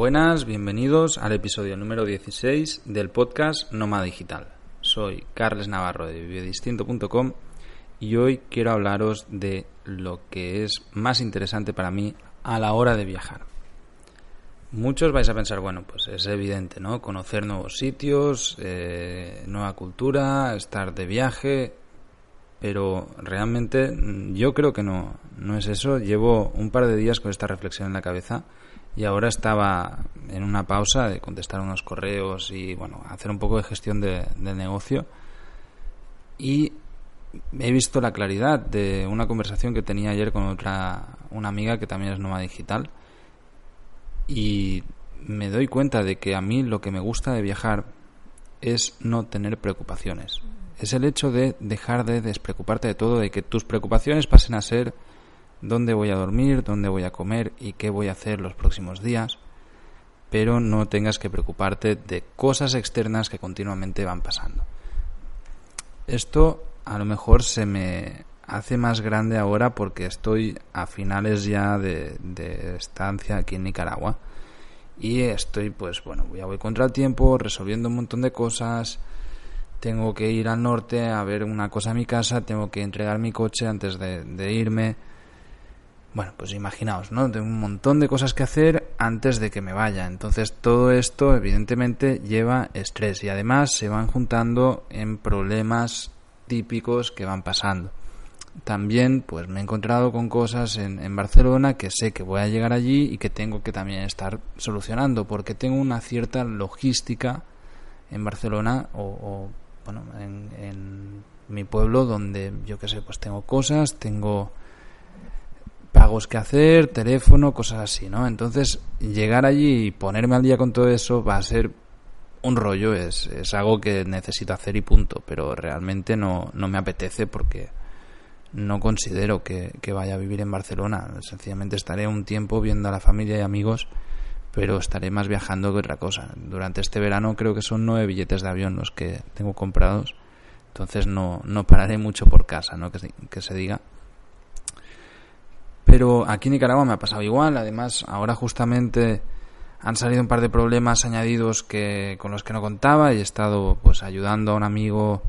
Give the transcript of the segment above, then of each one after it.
Buenas, bienvenidos al episodio número 16 del podcast Nómada Digital. Soy Carles Navarro de vivedistinto.com y hoy quiero hablaros de lo que es más interesante para mí a la hora de viajar. Muchos vais a pensar, bueno, pues es evidente, ¿no? Conocer nuevos sitios, eh, nueva cultura, estar de viaje, pero realmente mm, yo creo que no, no es eso. Llevo un par de días con esta reflexión en la cabeza y ahora estaba en una pausa de contestar unos correos y bueno, hacer un poco de gestión de, del negocio. Y he visto la claridad de una conversación que tenía ayer con otra una amiga que también es nómada digital. Y me doy cuenta de que a mí lo que me gusta de viajar es no tener preocupaciones. Es el hecho de dejar de despreocuparte de todo, de que tus preocupaciones pasen a ser dónde voy a dormir, dónde voy a comer y qué voy a hacer los próximos días, pero no tengas que preocuparte de cosas externas que continuamente van pasando. Esto a lo mejor se me hace más grande ahora porque estoy a finales ya de, estancia aquí en Nicaragua y estoy pues bueno, ya voy contra el tiempo, resolviendo un montón de cosas, tengo que ir al norte a ver una cosa a mi casa, tengo que entregar mi coche antes de, irme. Bueno, pues imaginaos, ¿no? Tengo un montón de cosas que hacer antes de que me vaya. Entonces todo esto evidentemente lleva estrés y además se van juntando en problemas típicos que van pasando. También pues me he encontrado con cosas en, en Barcelona que sé que voy a llegar allí y que tengo que también estar solucionando porque tengo una cierta logística en Barcelona o bueno, en, mi pueblo donde yo qué sé, pues tengo cosas, tengo pagos que hacer, teléfono, cosas así, ¿no? Entonces, llegar allí y ponerme al día con todo eso va a ser un rollo, es, es algo que necesito hacer y punto, pero realmente no, no me apetece porque no considero que, que vaya a vivir en Barcelona, sencillamente estaré un tiempo viendo a la familia y amigos pero estaré más viajando que otra cosa. Durante este verano creo que son nueve billetes de avión los que tengo comprados, entonces no, no pararé mucho por casa, ¿no? Que, que se diga. Pero aquí en Nicaragua me ha pasado igual, además ahora justamente han salido un par de problemas añadidos que con los que no contaba y he estado pues ayudando a un amigo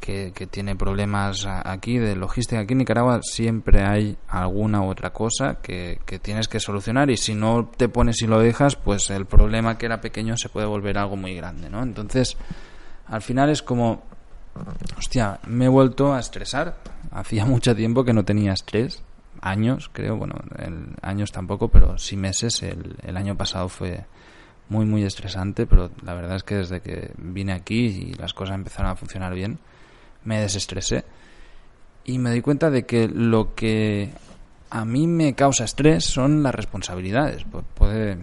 que, tiene problemas aquí de logística. Aquí en Nicaragua siempre hay alguna otra cosa que, tienes que solucionar y si no te pones y lo dejas, pues el problema que era pequeño se puede volver algo muy grande, ¿no? Entonces, al final es como, hostia, me he vuelto a estresar. Hacía mucho tiempo que no tenía estrés, años creo, bueno, años tampoco, pero sí meses. El, el año pasado fue muy, muy estresante, pero la verdad es que desde que vine aquí y las cosas empezaron a funcionar bien, me desestresé y me di cuenta de que lo que a mí me causa estrés son las responsabilidades. puede,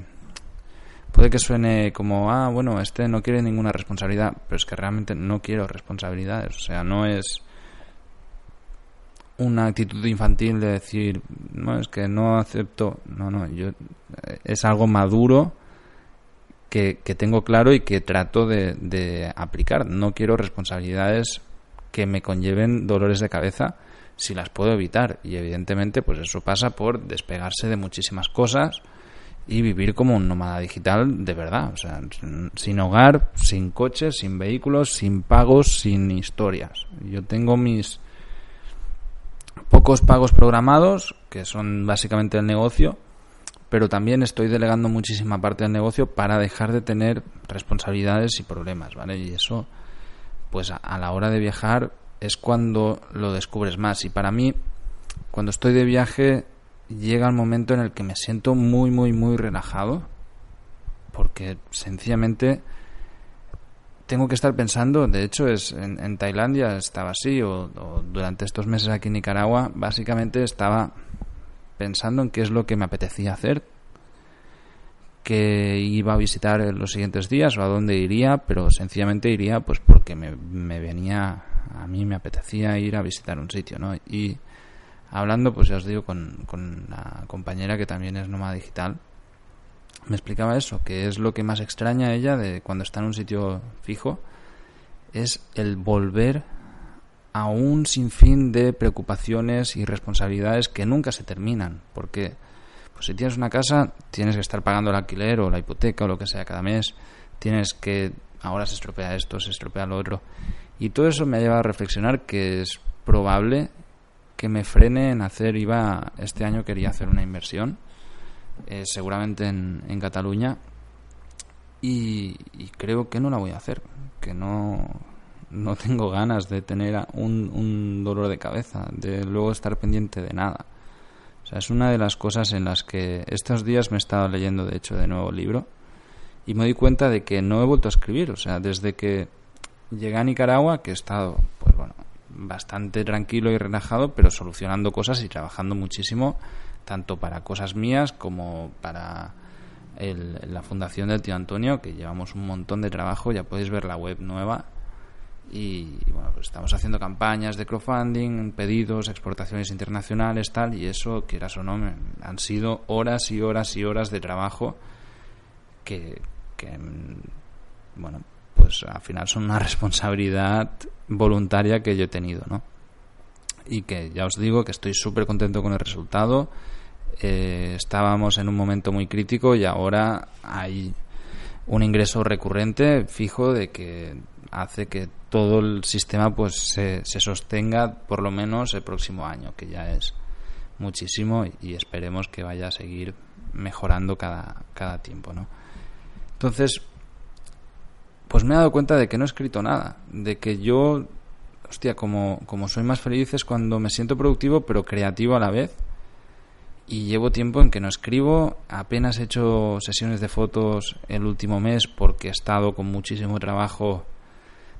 puede que suene como, ah, bueno, este no quiere ninguna responsabilidad, pero es que realmente no quiero responsabilidades. O sea, no es una actitud infantil de decir, no, es que no acepto. No, no, yo es algo maduro que, que tengo claro y que trato de, de aplicar. No quiero responsabilidades que me conlleven dolores de cabeza si las puedo evitar. Y evidentemente, pues eso pasa por despegarse de muchísimas cosas y vivir como un nómada digital de verdad. O sea, sin hogar, sin coches, sin vehículos, sin pagos, sin historias. Yo tengo mis pocos pagos programados, que son básicamente el negocio, pero también estoy delegando muchísima parte del negocio para dejar de tener responsabilidades y problemas, ¿vale? Y eso pues a, la hora de viajar es cuando lo descubres más. Y para mí, cuando estoy de viaje, llega el momento en el que me siento muy, muy, muy relajado, porque sencillamente tengo que estar pensando, de hecho es en, Tailandia estaba así, o, durante estos meses aquí en Nicaragua, básicamente estaba pensando en qué es lo que me apetecía hacer, que iba a visitar en los siguientes días o a dónde iría, pero sencillamente iría pues porque me, venía, a mí me apetecía ir a visitar un sitio, ¿no? Y hablando, pues ya os digo, con, con la compañera que también es nómada digital, me explicaba eso, que es lo que más extraña a ella de cuando está en un sitio fijo, es el volver a un sinfín de preocupaciones y responsabilidades que nunca se terminan, porque Pues si tienes una casa, tienes que estar pagando el alquiler o la hipoteca o lo que sea cada mes. Tienes que, ahora se estropea esto, se estropea lo otro. Y todo eso me ha llevado a reflexionar que es probable que me frene en hacer, iba, este año quería hacer una inversión, eh, seguramente en, Cataluña, y, creo que no la voy a hacer, que no, no tengo ganas de tener un, dolor de cabeza, de luego estar pendiente de nada. O sea, es una de las cosas en las que estos días me he estado leyendo, de hecho, de nuevo libro y me doy cuenta de que no he vuelto a escribir. O sea, desde que llegué a Nicaragua, que he estado, pues bueno, bastante tranquilo y relajado, pero solucionando cosas y trabajando muchísimo, tanto para cosas mías como para la fundación del tío Antonio, que llevamos un montón de trabajo, ya podéis ver la web nueva. Y, bueno, pues estamos haciendo campañas de crowdfunding, pedidos, exportaciones internacionales, tal, y eso, quieras o no, han sido horas y horas y horas de trabajo que, que, bueno, pues al final son una responsabilidad voluntaria que yo he tenido, ¿no? Y que ya os digo que estoy súper contento con el resultado eh, estábamos en un momento muy crítico y ahora hay un ingreso recurrente fijo de que hace que todo el sistema pues se, se sostenga por lo menos el próximo año que ya es muchísimo y esperemos que vaya a seguir mejorando cada, cada tiempo ¿no? entonces pues me he dado cuenta de que no he escrito nada de que yo hostia como, como soy más feliz es cuando me siento productivo pero creativo a la vez y llevo tiempo en que no escribo, apenas he hecho sesiones de fotos el último mes porque he estado con muchísimo trabajo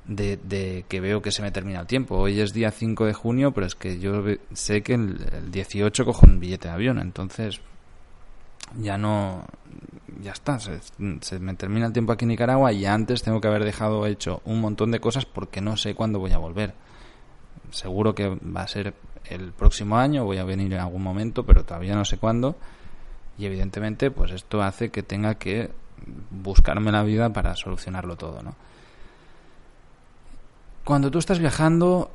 de, que veo que se me termina el tiempo. Hoy es día 5 de junio, pero es que yo sé que el, 18 cojo un billete de avión, entonces ya no, ya está, se, se, me termina el tiempo aquí en Nicaragua y antes tengo que haber dejado hecho un montón de cosas porque no sé cuándo voy a volver. Seguro que va a ser el próximo año, voy a venir en algún momento, pero todavía no sé cuándo. Y evidentemente, pues esto hace que tenga que buscarme la vida para solucionarlo todo, ¿no? Cuando tú estás viajando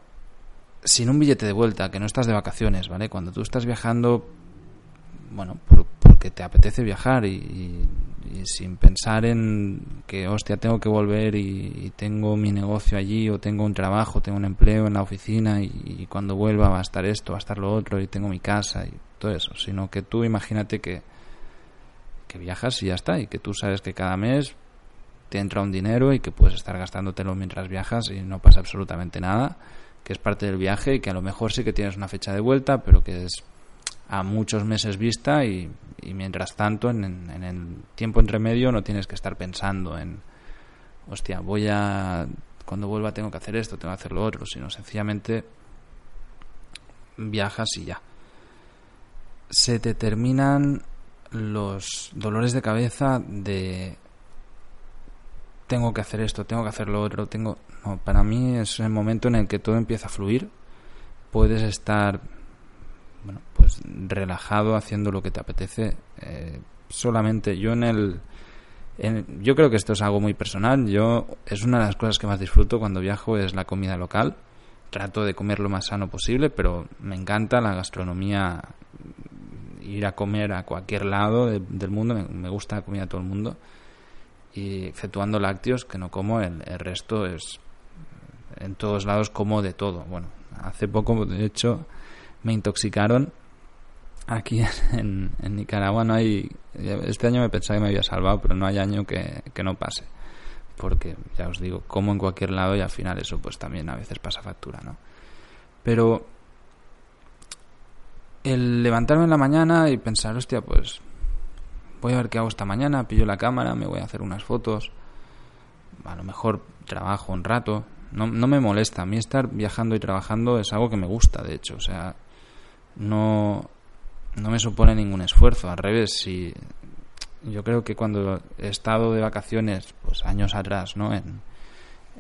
sin un billete de vuelta, que no estás de vacaciones, ¿vale? Cuando tú estás viajando, bueno, porque te apetece viajar y y sin pensar en que, hostia, tengo que volver y, tengo mi negocio allí o tengo un trabajo, tengo un empleo en la oficina y, cuando vuelva va a estar esto, va a estar lo otro y tengo mi casa y todo eso, sino que tú imagínate que, que viajas y ya está y que tú sabes que cada mes te entra un dinero y que puedes estar gastándotelo mientras viajas y no pasa absolutamente nada, que es parte del viaje y que a lo mejor sí que tienes una fecha de vuelta, pero que es a muchos meses vista y, mientras tanto en, el tiempo entre medio no tienes que estar pensando en hostia voy a cuando vuelva tengo que hacer esto tengo que hacer lo otro sino sencillamente viajas y ya. Se te terminan los dolores de cabeza de tengo que hacer esto tengo que hacer lo otro tengo no para mí es el momento en el que todo empieza a fluir. Puedes estar bueno, pues relajado haciendo lo que te apetece. Eh, solamente yo en el... yo creo que esto es algo muy personal. Yo es una de las cosas que más disfruto cuando viajo es la comida local. Trato de comer lo más sano posible, pero me encanta la gastronomía. Ir a comer a cualquier lado del mundo, me, gusta la comida de todo el mundo. Y exceptuando lácteos, que no como, el, el resto es en todos lados como de todo. Bueno, hace poco, de hecho, me intoxicaron. Aquí en, Nicaragua no hay. Este año me pensaba que me había salvado, pero no hay año que, no pase. Porque, ya os digo, como en cualquier lado y al final eso pues también a veces pasa factura, ¿no? Pero el levantarme en la mañana y pensar, hostia, pues voy a ver qué hago esta mañana, pillo la cámara, me voy a hacer unas fotos, a lo mejor trabajo un rato, no, no me molesta, a mí estar viajando y trabajando es algo que me gusta, de hecho, o sea, no, no me supone ningún esfuerzo. Al revés, si yo creo que cuando he estado de vacaciones, pues años atrás, ¿no? En,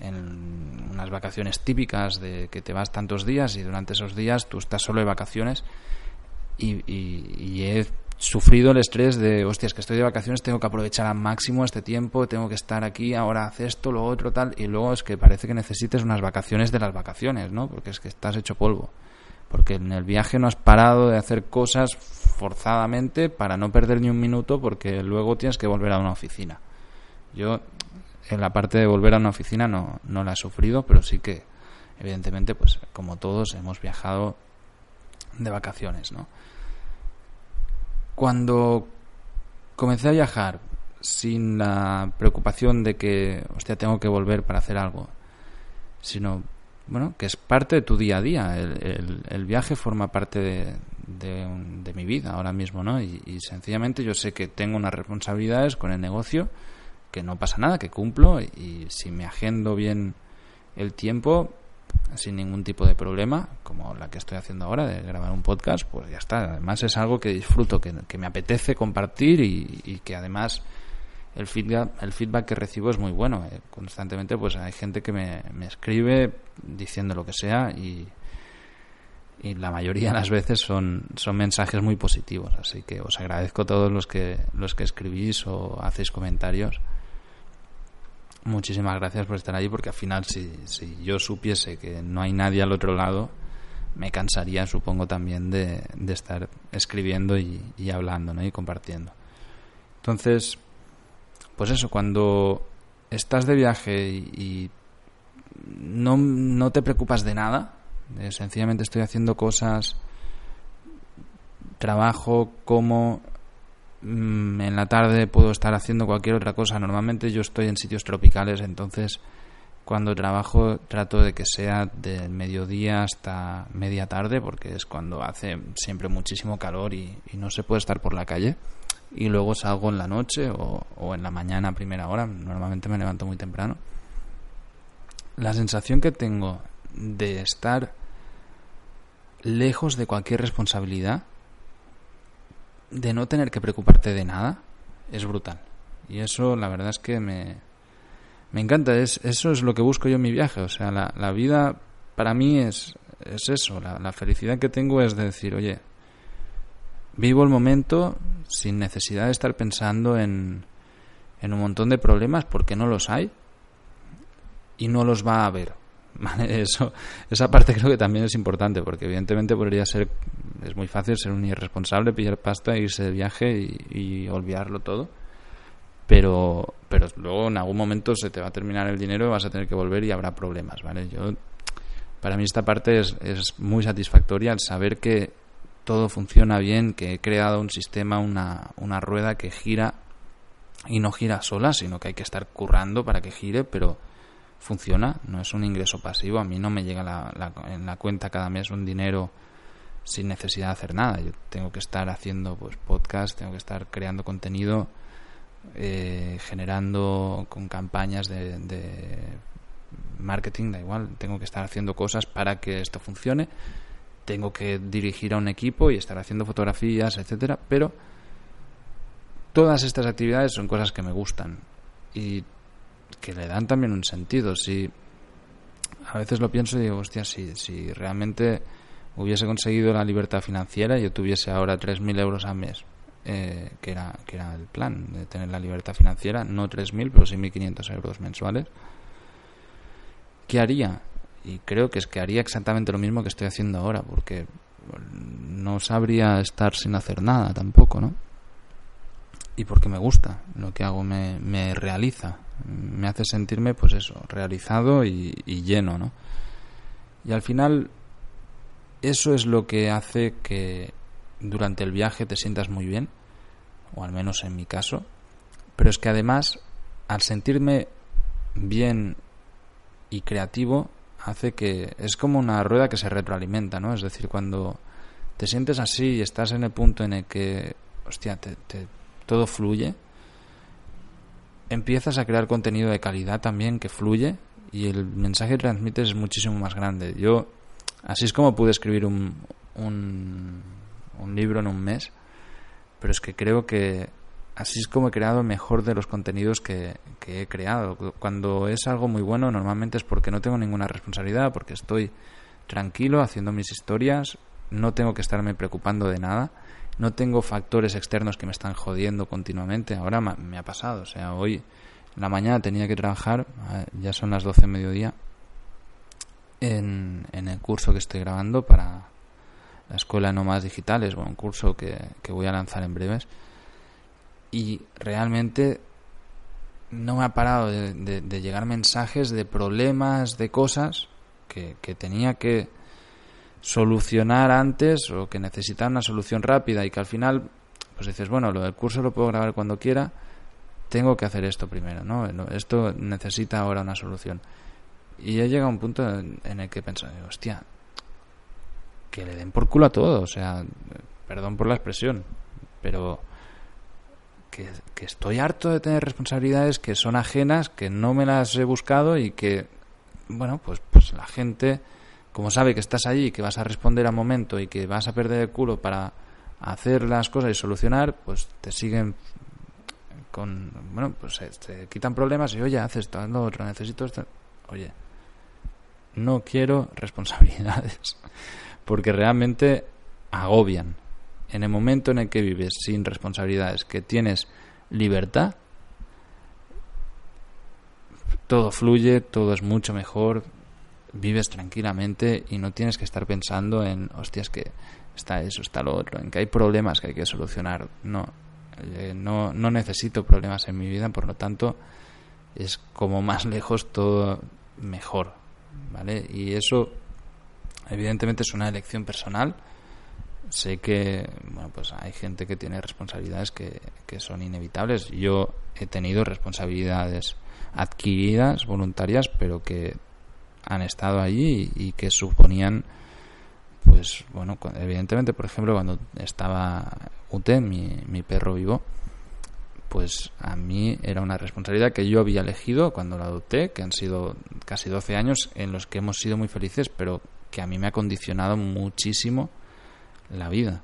en unas vacaciones típicas de que te vas tantos días y durante esos días tú estás solo de vacaciones y, y, he sufrido el estrés de, hostias, que estoy de vacaciones, tengo que aprovechar al máximo este tiempo, tengo que estar aquí, ahora haz esto, lo otro, tal, y luego es que parece que necesites unas vacaciones de las vacaciones, ¿no? Porque es que estás hecho polvo porque en el viaje no has parado de hacer cosas forzadamente para no perder ni un minuto porque luego tienes que volver a una oficina. Yo en la parte de volver a una oficina no, no la he sufrido, pero sí que evidentemente pues como todos hemos viajado de vacaciones, ¿no? Cuando comencé a viajar sin la preocupación de que, hostia, tengo que volver para hacer algo, sino, bueno, que es parte de tu día a día. El, viaje forma parte de, de, mi vida ahora mismo, ¿no? Y, y, sencillamente yo sé que tengo unas responsabilidades con el negocio, que no pasa nada, que cumplo, y si me agendo bien el tiempo, sin ningún tipo de problema, como la que estoy haciendo ahora, de grabar un podcast, pues ya está. Además es algo que disfruto, que, me apetece compartir y, que además el feedback, el feedback que recibo es muy bueno. Eh, constantemente pues hay gente que me, escribe diciendo lo que sea y, y la mayoría de las veces son, son mensajes muy positivos. Así que os agradezco a todos los que, los que escribís o hacéis comentarios muchísimas gracias por estar ahí porque al final si, si yo supiese que no hay nadie al otro lado, me cansaría supongo también de, de estar escribiendo y, y, hablando ¿no? y compartiendo. Entonces, pues eso, cuando estás de viaje y, no, no te preocupas de nada, sencillamente estoy haciendo cosas, trabajo, como Mm, en la tarde puedo estar haciendo cualquier otra cosa. Normalmente yo estoy en sitios tropicales, entonces cuando trabajo trato de que sea del mediodía hasta media tarde, porque es cuando hace siempre muchísimo calor y, no se puede estar por la calle. Y luego salgo en la noche o, en la mañana a primera hora. Normalmente me levanto muy temprano. La sensación que tengo de estar lejos de cualquier responsabilidad de no tener que preocuparte de nada es brutal. Y eso la verdad es que me, me encanta. Es, eso es lo que busco yo en mi viaje. O sea, la, la vida para mí es, es eso. La, la, felicidad que tengo es de decir, oye, vivo el momento sin necesidad de estar pensando en, en un montón de problemas porque no los hay y no los va a haber. Eso, esa parte creo que también es importante porque evidentemente podría ser es muy fácil ser un irresponsable, pillar pasta, irse de viaje y, olvidarlo todo. Pero, pero luego en algún momento se te va a terminar el dinero, vas a tener que volver y habrá problemas, ¿vale? Yo, para mí esta parte es, es muy satisfactoria al saber que todo funciona bien, que he creado un sistema, una, una rueda que gira y no gira sola, sino que hay que estar currando para que gire, pero funciona, no es un ingreso pasivo. A mí no me llega la, en la cuenta cada mes un dinero sin necesidad de hacer nada. Yo tengo que estar haciendo pues podcast, tengo que estar creando contenido, eh, generando con campañas de, de, marketing, da igual, tengo que estar haciendo cosas para que esto funcione. Tengo que dirigir a un equipo y estar haciendo fotografías, etcétera, pero todas estas actividades son cosas que me gustan y que le dan también un sentido. Si a veces lo pienso y digo, hostia, si, si realmente hubiese conseguido la libertad financiera y yo tuviese ahora 3.000 euros al mes, eh, que, era, que era el plan de tener la libertad financiera, no 3.000, pero sí 1.500 euros mensuales, ¿qué haría? Y creo que es que haría exactamente lo mismo que estoy haciendo ahora, porque no sabría estar sin hacer nada tampoco, ¿no? Y porque me gusta, lo que hago me, me realiza, me hace sentirme, pues eso, realizado y, y lleno, ¿no? Y al final eso es lo que hace que durante el viaje te sientas muy bien, o al menos en mi caso, pero es que además al sentirme bien y creativo hace que es como una rueda que se retroalimenta, ¿no? Es decir, cuando te sientes así y estás en el punto en el que, hostia, te, todo fluye, empiezas a crear contenido de calidad también que fluye y el mensaje que transmites es muchísimo más grande. Yo Así es como pude escribir un, un, libro en un mes, pero es que creo que así es como he creado mejor de los contenidos que, he creado. Cuando es algo muy bueno, normalmente es porque no tengo ninguna responsabilidad, porque estoy tranquilo haciendo mis historias, no tengo que estarme preocupando de nada, no tengo factores externos que me están jodiendo continuamente. Ahora me ha pasado, o sea, hoy en la mañana tenía que trabajar, ya son las 12 de mediodía, en, el curso que estoy grabando para la escuela de nómadas digitales, bueno, un curso que, que voy a lanzar en breves. Y realmente no me ha parado de, llegar mensajes de problemas, de cosas que, que, tenía que solucionar antes o que necesitaba una solución rápida y que al final, pues dices, bueno, lo del curso lo puedo grabar cuando quiera, tengo que hacer esto primero, ¿no? Esto necesita ahora una solución. Y he llegado a un punto en, el que he pensado, hostia, que le den por culo a todo, o sea, perdón por la expresión, pero que, estoy harto de tener responsabilidades que son ajenas, que no me las he buscado y que, bueno, pues, pues la gente, como sabe que estás allí, que vas a responder a momento y que vas a perder el culo para hacer las cosas y solucionar, pues te siguen con, bueno, pues te quitan problemas y, oye, haces esto, haz lo otro, necesito esto. Oye, no quiero responsabilidades, porque realmente agobian. En el momento en el que vives sin responsabilidades, que tienes libertad, todo fluye, todo es mucho mejor, vives tranquilamente y no tienes que estar pensando en, hostias, que está eso, está lo otro, en que hay problemas que hay que solucionar. No, eh, no, no necesito problemas en mi vida, por lo tanto, es como más lejos todo mejor, ¿vale? Y eso, evidentemente, es una elección personal. Sé que, bueno, pues hay gente que tiene responsabilidades que, que son inevitables. Yo he tenido responsabilidades adquiridas, voluntarias, pero que han estado allí y que suponían pues bueno, evidentemente, por ejemplo, cuando estaba Ute, mi, mi perro vivo, pues a mí era una responsabilidad que yo había elegido cuando la adopté, que han sido casi 12 años en los que hemos sido muy felices, pero que a mí me ha condicionado muchísimo la vida.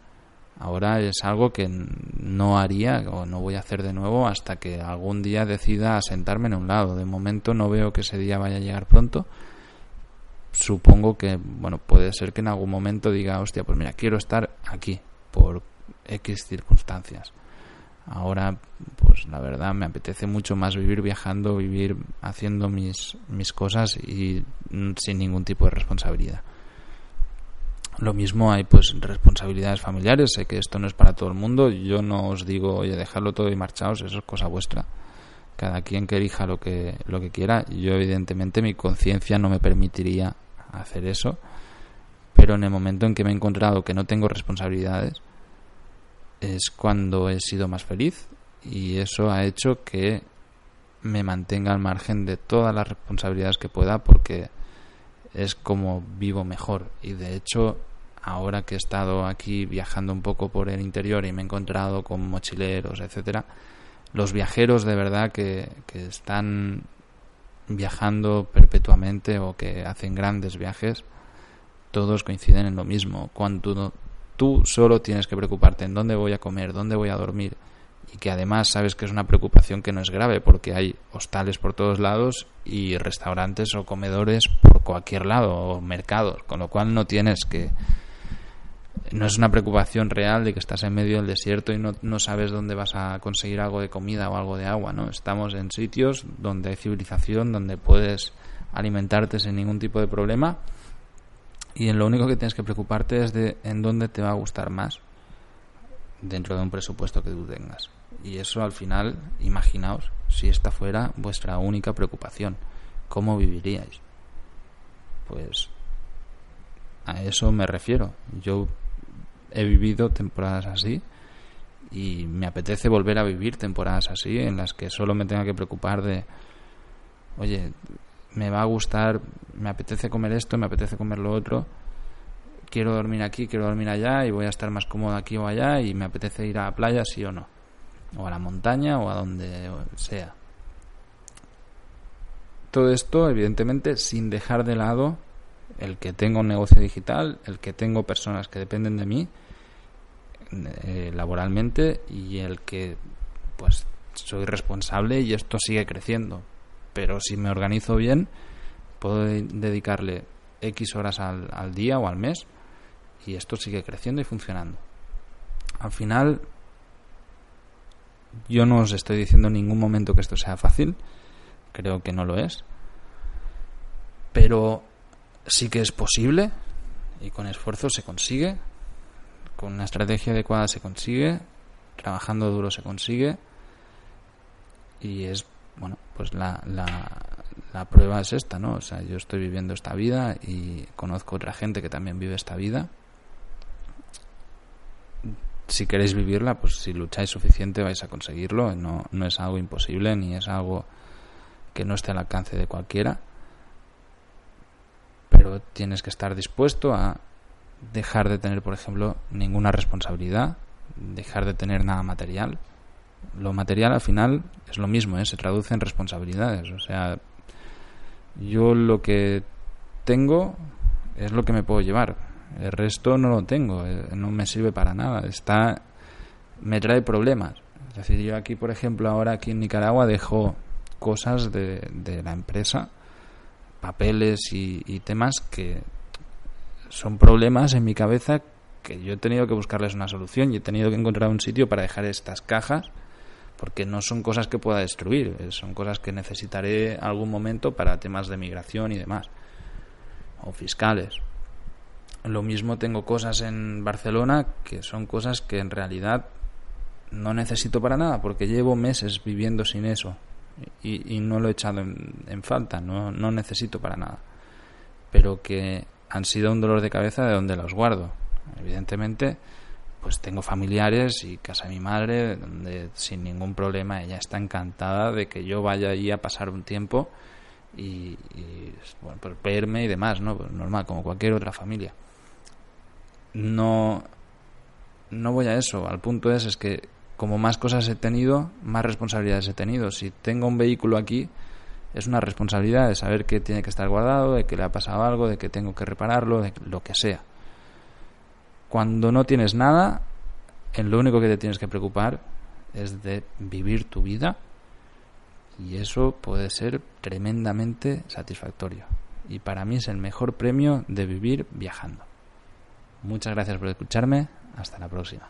Ahora es algo que no haría o no voy a hacer de nuevo hasta que algún día decida sentarme en un lado. De momento no veo que ese día vaya a llegar pronto supongo que, bueno, puede ser que en algún momento diga, hostia, pues mira, quiero estar aquí por X circunstancias. Ahora, pues la verdad me apetece mucho más vivir viajando, vivir haciendo mis, mis cosas y sin ningún tipo de responsabilidad. Lo mismo hay pues responsabilidades familiares, sé que esto no es para todo el mundo, yo no os digo, oye, dejadlo todo y marchaos, eso es cosa vuestra. Cada quien que elija lo que, lo que quiera. Yo, evidentemente, mi conciencia no me permitiría hacer eso, pero en el momento en que me he encontrado que no tengo responsabilidades, es cuando he sido más feliz. Y eso ha hecho que me mantenga al margen de todas las responsabilidades que pueda porque es como vivo mejor y de hecho ahora que he estado aquí viajando un poco por el interior y me he encontrado con mochileros etcétera los viajeros de verdad que, que están viajando perpetuamente o que hacen grandes viajes, todos coinciden en lo mismo. Cuando tú solo tienes que preocuparte en dónde voy a comer, dónde voy a dormir, y que además sabes que es una preocupación que no es grave porque hay hostales por todos lados y restaurantes o comedores por cualquier lado o mercados, con lo cual no tienes que no es una preocupación real de que estás en medio del desierto y no, no, sabes dónde vas a conseguir algo de comida o algo de agua, ¿no? Estamos en sitios donde hay civilización, donde puedes alimentarte sin ningún tipo de problema y en lo único que tienes que preocuparte es de en dónde te va a gustar más dentro de un presupuesto que tú tengas. Y eso al final, imaginaos, si esta fuera vuestra única preocupación, ¿cómo viviríais? Pues a eso me refiero. Yo he vivido temporadas así y me apetece volver a vivir temporadas así en las que solo me tenga que preocupar de, oye, me va a gustar, me apetece comer esto, me apetece comer lo otro, quiero dormir aquí, quiero dormir allá y voy a estar más cómodo aquí o allá y me apetece ir a la playa sí o no, o a la montaña o a donde sea. Todo esto, evidentemente, sin dejar de lado el que tengo un negocio digital, el que tengo personas que dependen de mí eh, laboralmente y el que pues soy responsable y esto sigue creciendo. Pero si me organizo bien, puedo dedicarle X horas al, al día o al mes y esto sigue creciendo y funcionando. Al final, yo no os estoy diciendo en ningún momento que esto sea fácil, creo que no lo es, pero sí que es posible y con esfuerzo se consigue. Con una estrategia adecuada se consigue, trabajando duro se consigue. Y es, bueno, pues la, la, la prueba es esta, ¿no? O sea, yo estoy viviendo esta vida y conozco otra gente que también vive esta vida. Si queréis vivirla, pues si lucháis suficiente vais a conseguirlo. No, no es algo imposible ni es algo que no esté al alcance de cualquiera. Pero tienes que estar dispuesto a dejar de tener, por ejemplo, ninguna responsabilidad, dejar de tener nada material. Lo material al final es lo mismo, ¿eh? se traduce en responsabilidades. O sea, yo lo que tengo es lo que me puedo llevar. El resto no lo tengo, eh, no me sirve para nada. Está, me trae problemas. Es decir, yo aquí, por ejemplo, ahora aquí en Nicaragua dejo cosas de, de la empresa, papeles y, y temas que son problemas en mi cabeza que yo he tenido que buscarles una solución y he tenido que encontrar un sitio para dejar estas cajas porque no son cosas que pueda destruir, eh, son cosas que necesitaré algún momento para temas de migración y demás, o fiscales. Lo mismo tengo cosas en Barcelona que son cosas que en realidad no necesito para nada, porque llevo meses viviendo sin eso y, no lo he echado en, en falta, no, no necesito para nada, pero que han sido un dolor de cabeza de donde los guardo. Evidentemente, pues tengo familiares y casa de mi madre, donde sin ningún problema ella está encantada de que yo vaya allí a pasar un tiempo y, bueno, pues verme y demás, ¿no? Pues normal, como cualquier otra familia. No, no voy a eso, al punto es, es que como más cosas he tenido, más responsabilidades he tenido. Si tengo un vehículo aquí, es una responsabilidad de saber que tiene que estar guardado, de que le ha pasado algo, de que tengo que repararlo, de lo que sea. Cuando no tienes nada, en lo único que te tienes que preocupar es de vivir tu vida y eso puede ser tremendamente satisfactorio. Y para mí es el mejor premio de vivir viajando. Muchas gracias por escucharme. Hasta la próxima.